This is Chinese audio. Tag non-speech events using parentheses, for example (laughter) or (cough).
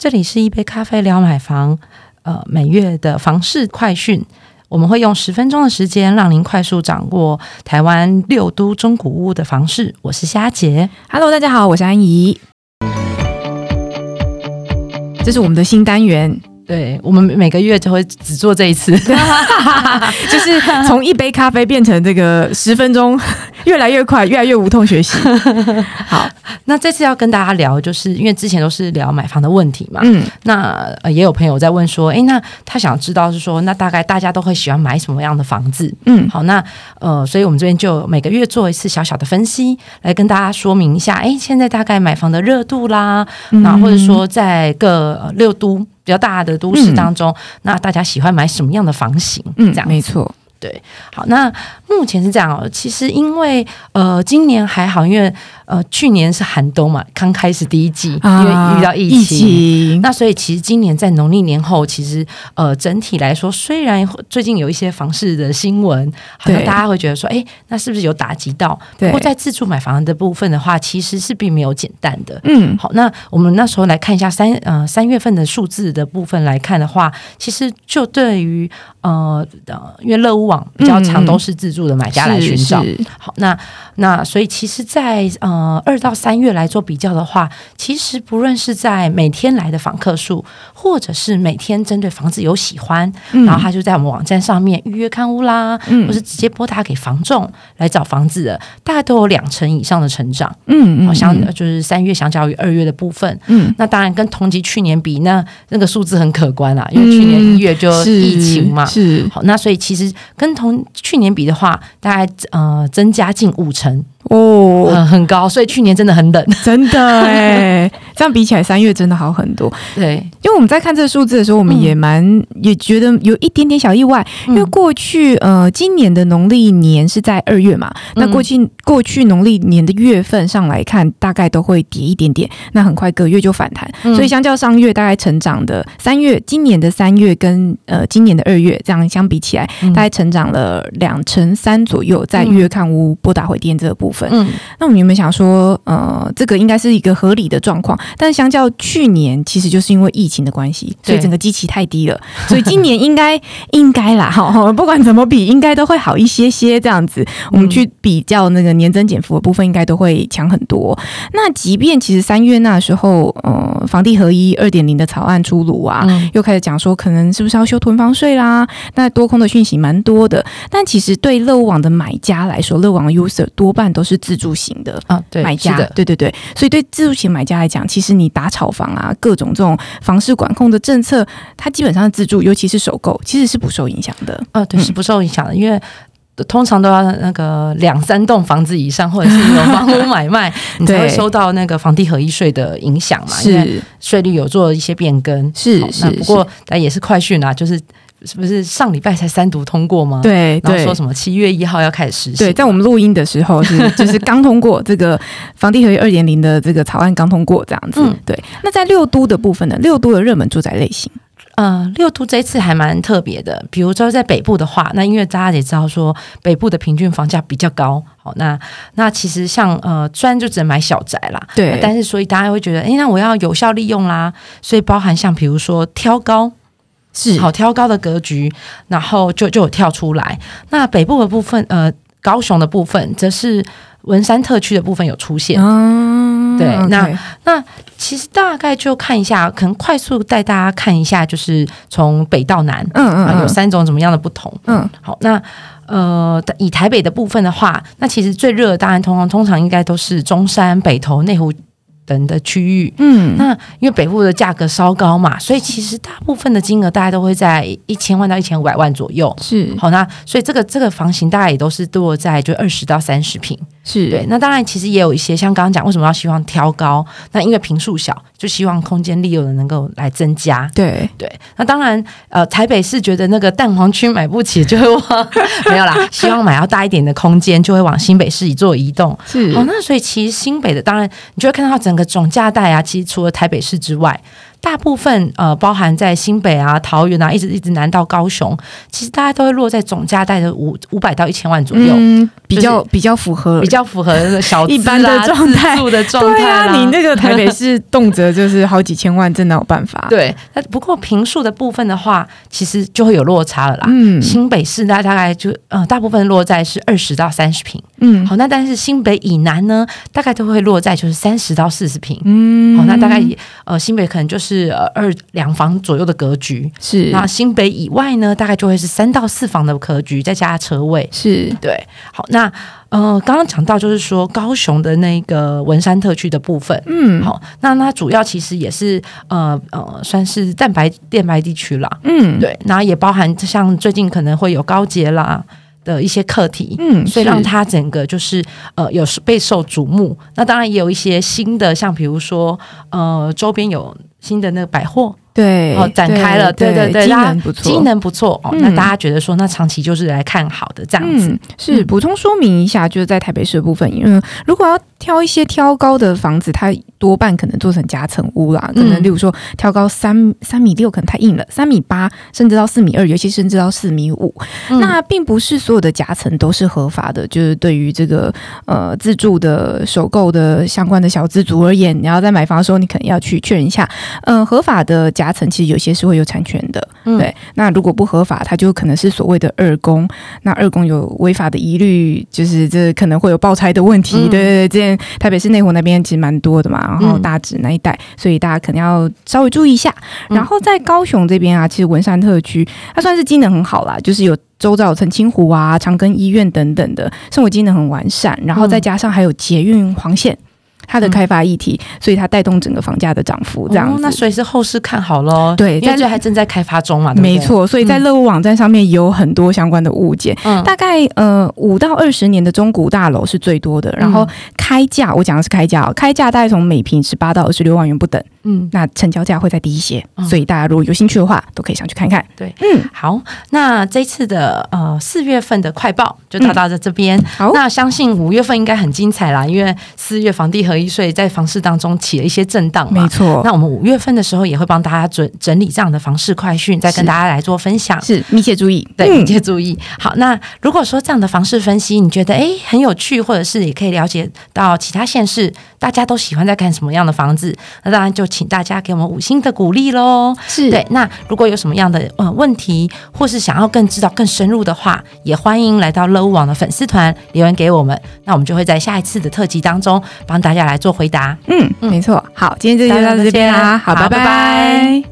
这里是一杯咖啡聊买房，呃，每月的房市快讯，我们会用十分钟的时间，让您快速掌握台湾六都中古屋的房市。我是虾姐，Hello，大家好，我是安怡，这是我们的新单元。对我们每个月就会只做这一次，(laughs) 就是从一杯咖啡变成这个十分钟，越来越快，越来越无痛学习。(laughs) 好，那这次要跟大家聊，就是因为之前都是聊买房的问题嘛，嗯，那也有朋友在问说，哎，那他想知道是说，那大概大家都会喜欢买什么样的房子？嗯，好，那呃，所以我们这边就每个月做一次小小的分析，来跟大家说明一下，哎，现在大概买房的热度啦，那或者说在各六都。比较大的都市当中，那大家喜欢买什么样的房型？嗯，这样没错。对，好，那目前是这样哦。其实因为呃，今年还好，因为呃，去年是寒冬嘛，刚开始第一季，因为遇到疫情，那所以其实今年在农历年后，其实呃，整体来说，虽然最近有一些房市的新闻，好像大家会觉得说，哎，那是不是有打击到？不过在自住买房的部分的话，其实是并没有减淡的。嗯，好，那我们那时候来看一下三呃三月份的数字的部分来看的话，其实就对于呃呃，因为乐屋。网比较常都是自住的买家来寻找。好，那那所以其实，在呃二到三月来做比较的话，其实不论是在每天来的访客数，或者是每天针对房子有喜欢，然后他就在我们网站上面预约看屋啦，或是直接拨打给房仲来找房子的，大概都有两成以上的成长。嗯，好像就是三月相较于二月的部分，嗯，那当然跟同级去年比，那那个数字很可观啦，因为去年一月就疫情嘛，是好，那所以其实。跟同去年比的话，大概呃增加近五成。哦，很高，所以去年真的很冷，(laughs) 真的哎，这样比起来，三月真的好很多。对，因为我们在看这个数字的时候，我们也蛮也觉得有一点点小意外，因为过去呃今年的农历年是在二月嘛，那过去过去农历年的月份上来看，大概都会跌一点点，那很快隔月就反弹，所以相较上月大概成长的三月，今年的三月跟呃今年的二月这样相比起来，大概成长了两成三左右，在预约看屋拨打回电这个部分。嗯，那我们有没有想说，呃，这个应该是一个合理的状况？但是相较去年，其实就是因为疫情的关系，所以整个基期太低了，所以今年应该应该啦，哈，(laughs) 不管怎么比，应该都会好一些些这样子。我们去比较那个年增减幅的部分，应该都会强很多。那即便其实三月那时候，呃，房地合一二点零的草案出炉啊，又开始讲说可能是不是要修囤房税啦？那多空的讯息蛮多的，但其实对乐网的买家来说，乐网的 user 多半都是。是自住型的啊，对，买家，对对对，所以对自住型买家来讲，其实你打炒房啊，各种这种房市管控的政策，它基本上自住，尤其是首购，其实是不受影响的。啊，对，是不受影响的，因为通常都要那个两三栋房子以上，或者是有房屋买卖，(laughs) 你才会收到那个房地合一税的影响嘛，因为税率有做一些变更。是是，不过但也是快讯啊，就是。是不是上礼拜才三读通过吗？对，然后说什么七月一号要开始实行？对，在我们录音的时候是 (laughs) 就是刚通过这个房地合一二点零的这个草案刚通过这样子。对，那在六都的部分呢？六都的热门住宅类型，呃，六都这次还蛮特别的。比如说在北部的话，那因为大家也知道说北部的平均房价比较高，好，那那其实像呃，虽然就只能买小宅啦，对，但是所以大家会觉得，哎，那我要有效利用啦，所以包含像比如说挑高。是好挑高的格局，然后就就有跳出来。那北部的部分，呃，高雄的部分，则是文山特区的部分有出现。嗯，对，那那其实大概就看一下，可能快速带大家看一下，就是从北到南，嗯嗯，有三种怎么样的不同。嗯，好，那呃，以台北的部分的话，那其实最热的当然通常通常应该都是中山、北投、内湖。等的区域，嗯，那因为北部的价格稍高嘛，所以其实大部分的金额大概都会在一千万到一千五百万左右。是，好，那所以这个这个房型大概也都是落在就二十到三十平。是对，那当然其实也有一些像刚刚讲，为什么要希望挑高？那因为平数小，就希望空间利用的能够来增加。对对，那当然，呃，台北市觉得那个蛋黄区买不起，就会 (laughs) 往没有啦，希望买要大一点的空间，就会往新北市一做移动。是，哦，那所以其实新北的，当然你就会看到整个总价带啊，其实除了台北市之外。大部分呃，包含在新北啊、桃园啊，一直一直南到高雄，其实大家都会落在总价带的五五百到一千万左右，比较比较符合比较符合小 (laughs) 一般的状态的状态。对啊，你那个台北市动辄就是好几千万，真的有办法。(laughs) 对，那不过平数的部分的话，其实就会有落差了啦。嗯，新北市大大概就呃大部分落在是二十到三十平。嗯，好，那但是新北以南呢，大概都会落在就是三十到四十平。嗯，好，那大概呃新北可能就是呃二两房左右的格局。是，那新北以外呢，大概就会是三到四房的格局，再加车位。是对。好，那呃刚刚讲到就是说高雄的那个文山特区的部分。嗯，好，那它主要其实也是呃呃算是蛋白电白地区啦。嗯，对，然后也包含像最近可能会有高捷啦。的一些课题，嗯，所以让它整个就是呃有备受瞩目。那当然也有一些新的，像比如说呃周边有新的那个百货。对，哦，展开了，对对对，机能不错，机能不错哦。那大家觉得说，那长期就是来看好的这样子。是补充说明一下，就是在台北市的部分，因为如果要挑一些挑高的房子，它多半可能做成夹层屋啦。可能例如说挑高三三米六，可能太硬了；三米八，甚至到四米二，尤其甚至到四米五。那并不是所有的夹层都是合法的。就是对于这个呃自住的首购的相关的小资族而言，你要在买房的时候，你可能要去确认一下，嗯，合法的。夹层其实有些是会有产权的，对。那如果不合法，它就可能是所谓的二公。那二公有违法的疑虑，就是这可能会有爆拆的问题。对对对，之前台北市内湖那边其实蛮多的嘛，然后大直那一带，所以大家可能要稍微注意一下。然后在高雄这边啊，其实文山特区它算是机能很好啦，就是有周遭澄清湖啊、长庚医院等等的生活机能很完善，然后再加上还有捷运黄线。它的开发议题，所以它带动整个房价的涨幅，这样子。那所以是后市看好喽。对，因为这还正在开发中嘛。没错，所以在乐屋网站上面有很多相关的物件，大概呃五到二十年的中古大楼是最多的。然后开价，我讲的是开价，开价大概从每平十八到二十六万元不等。嗯，那成交价会再低一些，所以大家如果有兴趣的话，都可以上去看看。对，嗯，好，那这次的呃四月份的快报就到到这这边。好，那相信五月份应该很精彩啦，因为四月房地合一税在房市当中起了一些震荡嘛。没错，那我们五月份的时候也会帮大家整整理这样的房市快讯，再跟大家来做分享。是，密切注意，对，密切注意。好，那如果说这样的房市分析你觉得哎很有趣，或者是也可以了解到其他县市大家都喜欢在看什么样的房子，那当然就请大家给我们。五星的鼓励喽，是对。那如果有什么样的呃问题，或是想要更知道更深入的话，也欢迎来到乐屋网的粉丝团留言给我们，那我们就会在下一次的特辑当中帮大家来做回答。嗯，没错。好，今天这就到这边啦，好，拜拜。